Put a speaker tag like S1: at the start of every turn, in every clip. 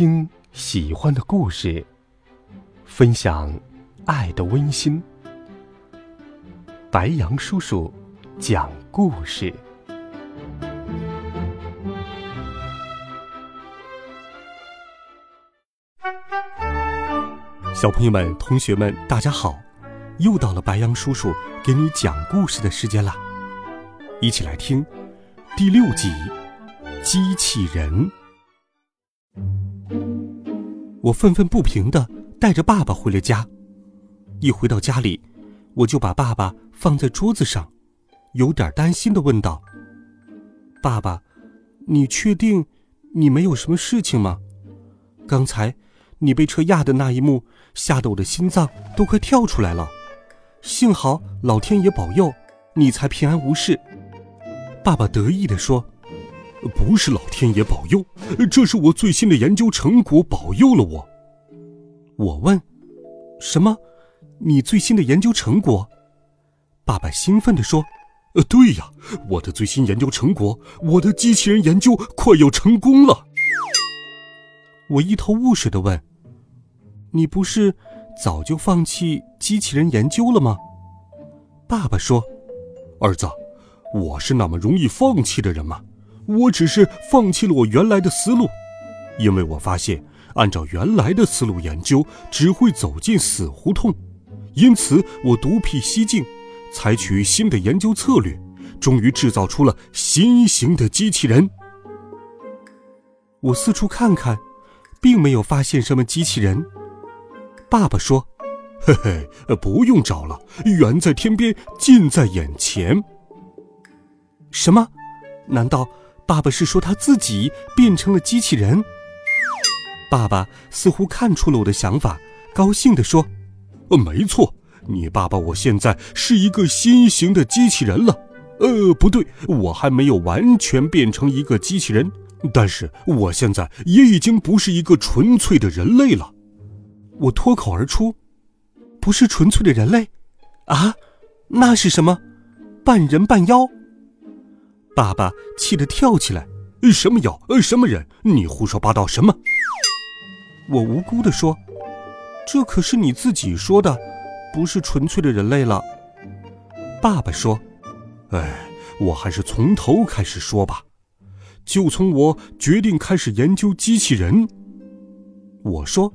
S1: 听喜欢的故事，分享爱的温馨。白杨叔叔讲故事。小朋友们、同学们，大家好！又到了白杨叔叔给你讲故事的时间了，一起来听第六集《机器人》。我愤愤不平的带着爸爸回了家。一回到家里，我就把爸爸放在桌子上，有点担心的问道：“爸爸，你确定你没有什么事情吗？刚才你被车压的那一幕，吓得我的心脏都快跳出来了。幸好老天爷保佑，你才平安无事。”爸爸得意的说。
S2: 不是老天爷保佑，这是我最新的研究成果保佑了我。
S1: 我问：“什么？你最新的研究成果？”爸爸兴奋地说：“
S2: 呃，对呀，我的最新研究成果，我的机器人研究快要成功了。”
S1: 我一头雾水地问：“你不是早就放弃机器人研究了吗？”
S2: 爸爸说：“儿子，我是那么容易放弃的人吗？”我只是放弃了我原来的思路，因为我发现按照原来的思路研究只会走进死胡同，因此我独辟蹊径，采取新的研究策略，终于制造出了新型的机器人。
S1: 我四处看看，并没有发现什么机器人。爸爸说：“
S2: 嘿嘿，不用找了，远在天边，近在眼前。”
S1: 什么？难道？爸爸是说他自己变成了机器人。爸爸似乎看出了我的想法，高兴地说：“
S2: 呃，没错，你爸爸我现在是一个新型的机器人了。呃，不对，我还没有完全变成一个机器人，但是我现在也已经不是一个纯粹的人类了。”
S1: 我脱口而出：“不是纯粹的人类？啊，那是什么？半人半妖？”爸爸气得跳起来：“
S2: 什么妖？呃，什么人？你胡说八道什么？”
S1: 我无辜地说：“这可是你自己说的，不是纯粹的人类了。”
S2: 爸爸说：“哎，我还是从头开始说吧，就从我决定开始研究机器人。”
S1: 我说：“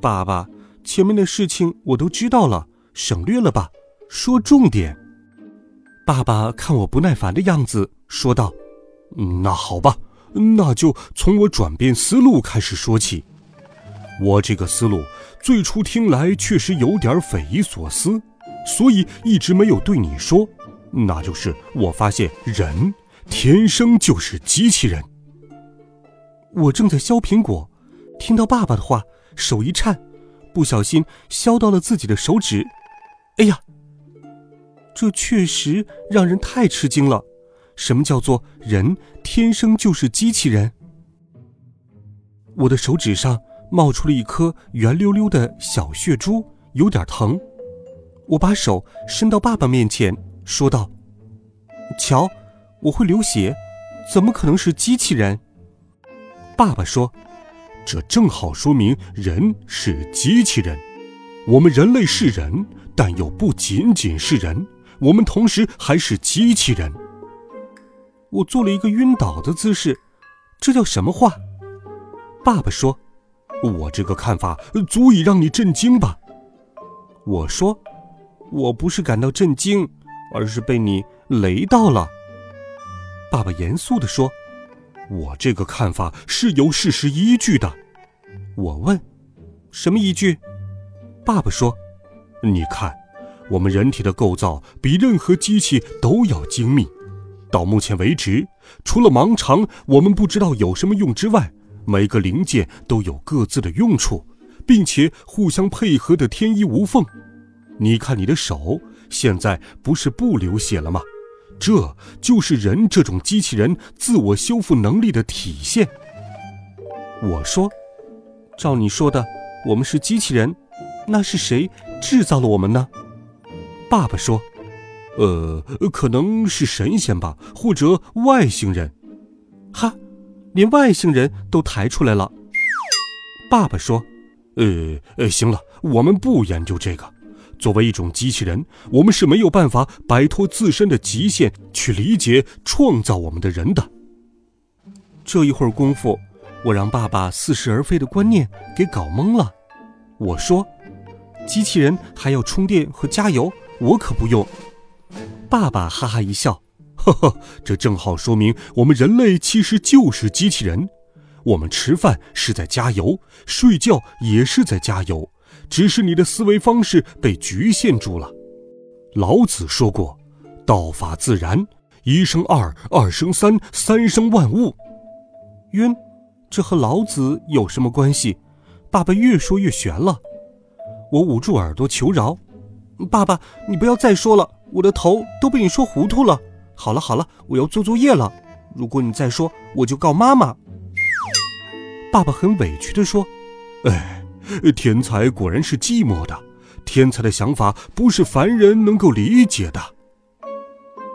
S1: 爸爸，前面的事情我都知道了，省略了吧，说重点。”爸爸看我不耐烦的样子。说道：“
S2: 那好吧，那就从我转变思路开始说起。我这个思路最初听来确实有点匪夷所思，所以一直没有对你说。那就是我发现人天生就是机器人。
S1: 我正在削苹果，听到爸爸的话，手一颤，不小心削到了自己的手指。哎呀，这确实让人太吃惊了。”什么叫做人天生就是机器人？我的手指上冒出了一颗圆溜溜的小血珠，有点疼。我把手伸到爸爸面前，说道：“瞧，我会流血，怎么可能是机器人？”
S2: 爸爸说：“这正好说明人是机器人。我们人类是人，但又不仅仅是人，我们同时还是机器人。”
S1: 我做了一个晕倒的姿势，这叫什么话？爸爸说：“
S2: 我这个看法足以让你震惊吧？”
S1: 我说：“我不是感到震惊，而是被你雷到了。”爸爸严肃地说：“
S2: 我这个看法是有事实依据的。”
S1: 我问：“什么依据？”
S2: 爸爸说：“你看，我们人体的构造比任何机器都要精密。”到目前为止，除了盲肠我们不知道有什么用之外，每个零件都有各自的用处，并且互相配合的天衣无缝。你看你的手现在不是不流血了吗？这就是人这种机器人自我修复能力的体现。
S1: 我说，照你说的，我们是机器人，那是谁制造了我们呢？
S2: 爸爸说。呃，可能是神仙吧，或者外星人。
S1: 哈，连外星人都抬出来了。爸爸说：“
S2: 呃呃，行了，我们不研究这个。作为一种机器人，我们是没有办法摆脱自身的极限去理解创造我们的人的。”
S1: 这一会儿功夫，我让爸爸似是而非的观念给搞懵了。我说：“机器人还要充电和加油，我可不用。”爸爸哈哈一笑：“
S2: 呵呵，这正好说明我们人类其实就是机器人。我们吃饭是在加油，睡觉也是在加油，只是你的思维方式被局限住了。”老子说过：“道法自然，一生二，二生三，三生万物。”
S1: 晕，这和老子有什么关系？爸爸越说越悬了。我捂住耳朵求饶：“爸爸，你不要再说了，我的头都被你说糊涂了。”好了好了，我要做作业了。如果你再说，我就告妈妈。爸爸很委屈地说：“
S2: 哎，天才果然是寂寞的，天才的想法不是凡人能够理解的。”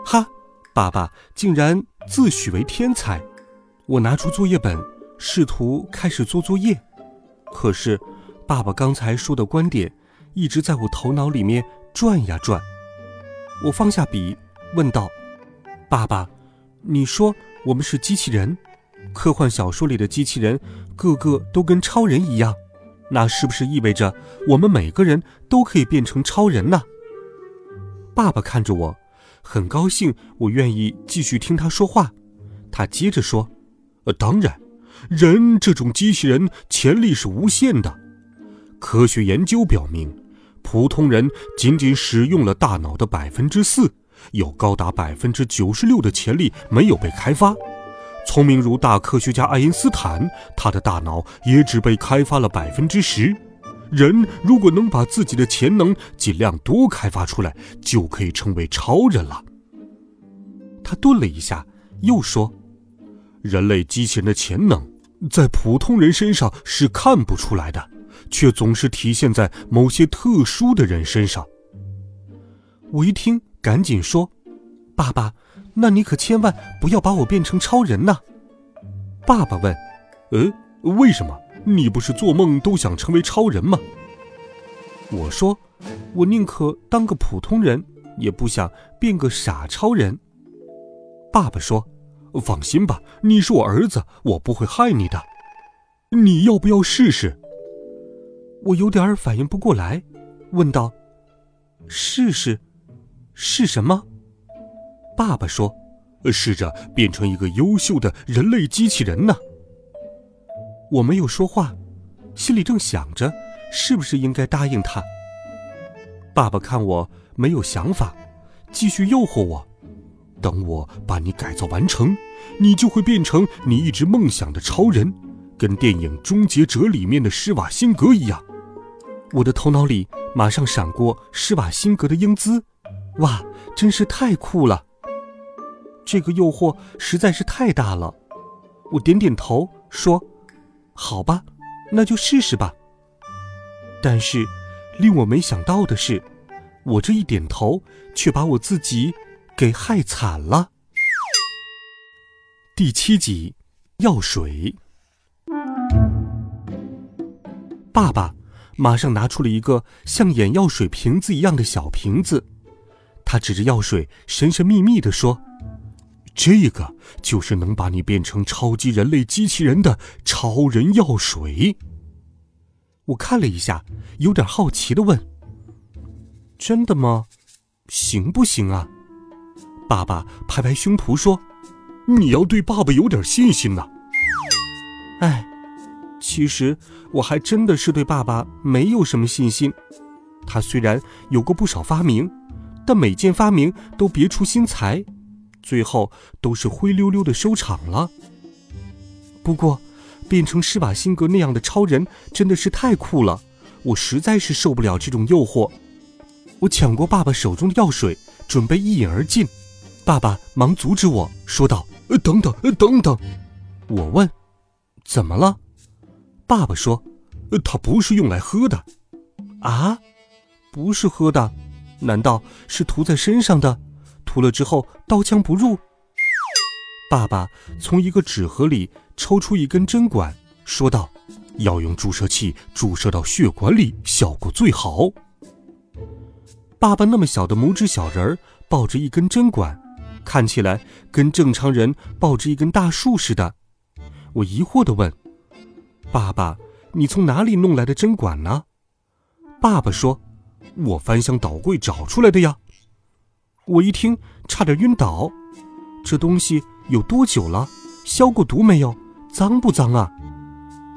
S1: 哈，爸爸竟然自诩为天才。我拿出作业本，试图开始做作业，可是，爸爸刚才说的观点一直在我头脑里面转呀转。我放下笔，问道：“爸爸，你说我们是机器人？科幻小说里的机器人个个都跟超人一样，那是不是意味着我们每个人都可以变成超人呢？”爸爸看着我，很高兴我愿意继续听他说话。他接着说。
S2: 呃，当然，人这种机器人潜力是无限的。科学研究表明，普通人仅仅使用了大脑的百分之四，有高达百分之九十六的潜力没有被开发。聪明如大科学家爱因斯坦，他的大脑也只被开发了百分之十。人如果能把自己的潜能尽量多开发出来，就可以成为超人了。
S1: 他顿了一下，又说。
S2: 人类机器人的潜能，在普通人身上是看不出来的，却总是体现在某些特殊的人身上。
S1: 我一听，赶紧说：“爸爸，那你可千万不要把我变成超人呐！”爸爸问：“
S2: 呃，为什么？你不是做梦都想成为超人吗？”
S1: 我说：“我宁可当个普通人，也不想变个傻超人。”爸爸说。
S2: 放心吧，你是我儿子，我不会害你的。你要不要试试？
S1: 我有点儿反应不过来，问道：“试试？是什么？”爸爸说：“
S2: 试着变成一个优秀的人类机器人呢。”
S1: 我没有说话，心里正想着是不是应该答应他。爸爸看我没有想法，继续诱惑我。
S2: 等我把你改造完成，你就会变成你一直梦想的超人，跟电影《终结者》里面的施瓦辛格一样。
S1: 我的头脑里马上闪过施瓦辛格的英姿，哇，真是太酷了！这个诱惑实在是太大了。我点点头说：“好吧，那就试试吧。”但是，令我没想到的是，我这一点头却把我自己。给害惨了。第七集，药水。爸爸马上拿出了一个像眼药水瓶子一样的小瓶子，他指着药水，神神秘秘地说：“
S2: 这个就是能把你变成超级人类机器人的超人药水。”
S1: 我看了一下，有点好奇的问：“真的吗？行不行啊？”爸爸拍拍胸脯说：“
S2: 你要对爸爸有点信心呐。”
S1: 哎，其实我还真的是对爸爸没有什么信心。他虽然有过不少发明，但每件发明都别出心裁，最后都是灰溜溜的收场了。不过，变成施瓦辛格那样的超人真的是太酷了，我实在是受不了这种诱惑。我抢过爸爸手中的药水，准备一饮而尽。爸爸忙阻止我说道：“呃
S2: 等等，等等。”
S1: 我问：“怎么了？”爸爸说：“
S2: 它不是用来喝的。”
S1: 啊，不是喝的？难道是涂在身上的？涂了之后刀枪不入？爸爸从一个纸盒里抽出一根针管，说道：“
S2: 要用注射器注射到血管里，效果最好。
S1: 爸爸那么小的拇指小人儿抱着一根针管，看起来跟正常人抱着一根大树似的。我疑惑地问：“爸爸，你从哪里弄来的针管呢？”爸爸说：“
S2: 我翻箱倒柜找出来的呀。”
S1: 我一听，差点晕倒。这东西有多久了？消过毒没有？脏不脏啊？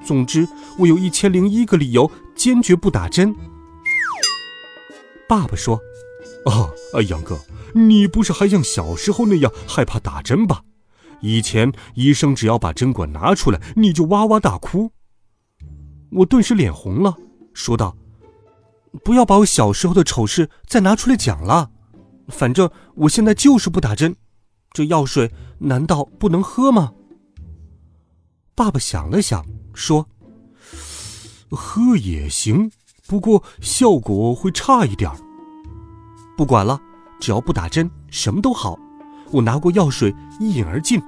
S1: 总之，我有一千零一个理由坚决不打针。爸爸说：“
S2: 哦，杨哥，你不是还像小时候那样害怕打针吧？以前医生只要把针管拿出来，你就哇哇大哭。”
S1: 我顿时脸红了，说道：“不要把我小时候的丑事再拿出来讲了。反正我现在就是不打针。这药水难道不能喝吗？”爸爸想了想。说：“
S2: 喝也行，不过效果会差一点儿。
S1: 不管了，只要不打针，什么都好。我拿过药水，一饮而尽。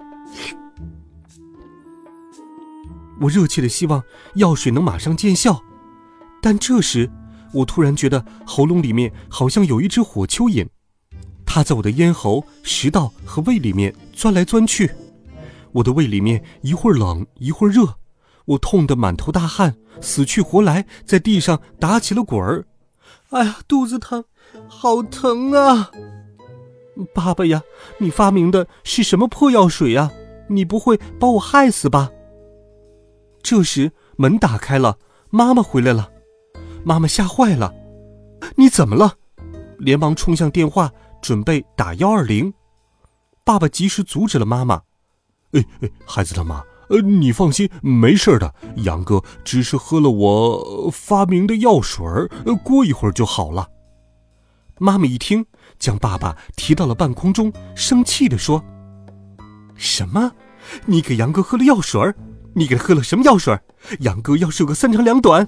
S1: 我热切的希望药水能马上见效，但这时我突然觉得喉咙里面好像有一只火蚯蚓，它在我的咽喉、食道和胃里面钻来钻去，我的胃里面一会儿冷，一会儿热。”我痛得满头大汗，死去活来，在地上打起了滚儿。哎呀，肚子疼，好疼啊！爸爸呀，你发明的是什么破药水呀？你不会把我害死吧？这时门打开了，妈妈回来了。妈妈吓坏了，你怎么了？连忙冲向电话，准备打幺二零。爸爸及时阻止了妈妈。
S2: 哎哎，孩子他妈。呃，你放心，没事的。杨哥只是喝了我发明的药水儿，过一会儿就好了。
S1: 妈妈一听，将爸爸提到了半空中，生气地说：“什么？你给杨哥喝了药水儿？你给他喝了什么药水？杨哥要是有个三长两短？”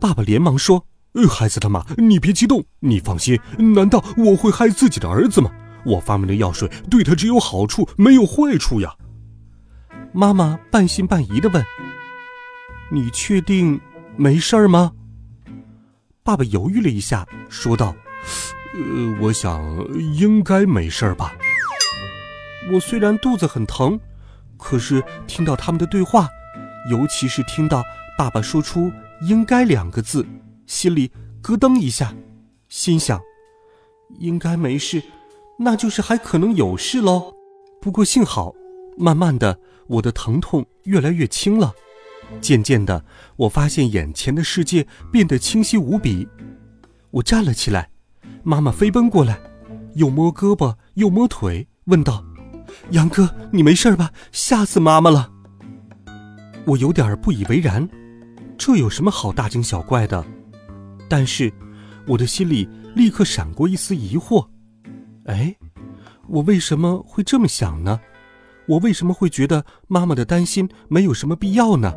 S1: 爸爸连忙说：“
S2: 呃，孩子他妈，你别激动，你放心。难道我会害自己的儿子吗？我发明的药水对他只有好处，没有坏处呀。”
S1: 妈妈半信半疑的问：“你确定没事儿吗？”爸爸犹豫了一下，说道：“
S2: 呃，我想应该没事儿吧。
S1: 我虽然肚子很疼，可是听到他们的对话，尤其是听到爸爸说出‘应该’两个字，心里咯噔一下，心想：应该没事，那就是还可能有事喽。不过幸好，慢慢的。”我的疼痛越来越轻了，渐渐的，我发现眼前的世界变得清晰无比。我站了起来，妈妈飞奔过来，又摸胳膊又摸腿，问道：“杨哥，你没事吧？吓死妈妈了。”我有点不以为然，这有什么好大惊小怪的？但是，我的心里立刻闪过一丝疑惑：哎，我为什么会这么想呢？我为什么会觉得妈妈的担心没有什么必要呢？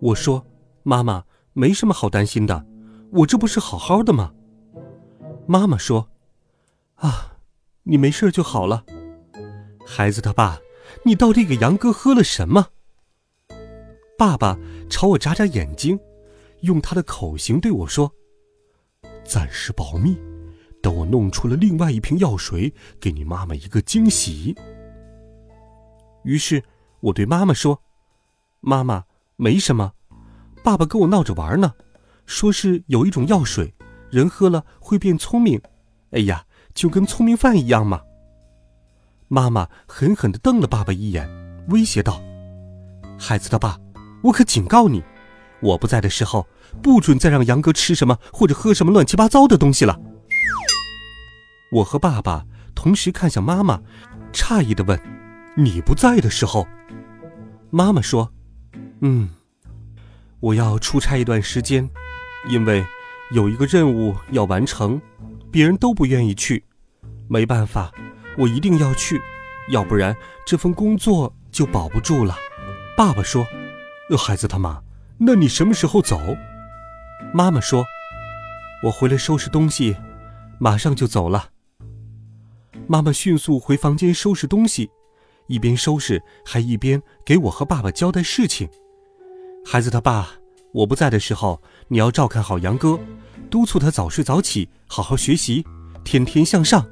S1: 我说：“妈妈，没什么好担心的，我这不是好好的吗？”妈妈说：“啊，你没事就好了。”孩子他爸，你到底给杨哥喝了什么？爸爸朝我眨眨眼睛，用他的口型对我说：“
S2: 暂时保密，等我弄出了另外一瓶药水，给你妈妈一个惊喜。”
S1: 于是，我对妈妈说：“妈妈，没什么，爸爸跟我闹着玩呢，说是有一种药水，人喝了会变聪明，哎呀，就跟聪明饭一样嘛。”妈妈狠狠地瞪了爸爸一眼，威胁道：“孩子的爸，我可警告你，我不在的时候，不准再让杨哥吃什么或者喝什么乱七八糟的东西了。”我和爸爸同时看向妈妈，诧异地问。你不在的时候，妈妈说：“嗯，我要出差一段时间，因为有一个任务要完成，别人都不愿意去，没办法，我一定要去，要不然这份工作就保不住了。”爸爸说：“
S2: 孩子他妈，那你什么时候走？”
S1: 妈妈说：“我回来收拾东西，马上就走了。”妈妈迅速回房间收拾东西。一边收拾，还一边给我和爸爸交代事情。孩子他爸，我不在的时候，你要照看好杨哥，督促他早睡早起，好好学习，天天向上。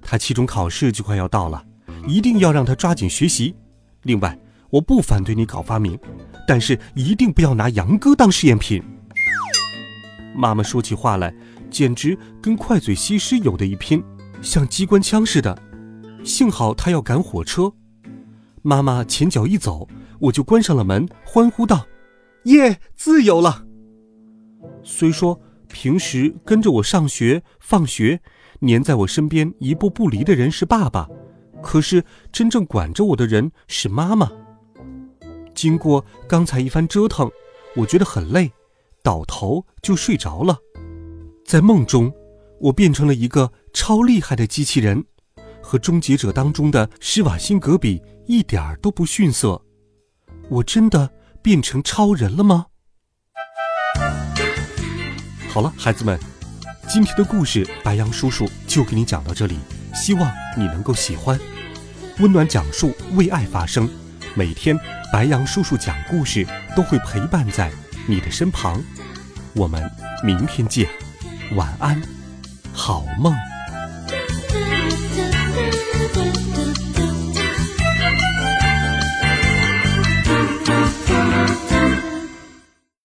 S1: 他期中考试就快要到了，一定要让他抓紧学习。另外，我不反对你搞发明，但是一定不要拿杨哥当试验品。妈妈说起话来，简直跟快嘴西施有的一拼，像机关枪似的。幸好他要赶火车，妈妈前脚一走，我就关上了门，欢呼道：“耶，自由了！”虽说平时跟着我上学、放学，黏在我身边一步不离的人是爸爸，可是真正管着我的人是妈妈。经过刚才一番折腾，我觉得很累，倒头就睡着了。在梦中，我变成了一个超厉害的机器人，和《终结者》当中的施瓦辛格比一点儿都不逊色。我真的变成超人了吗？好了，孩子们，今天的故事白羊叔叔就给你讲到这里，希望你能够喜欢。温暖讲述，为爱发声。每天，白羊叔叔讲故事都会陪伴在你的身旁。我们明天见，晚安，好梦。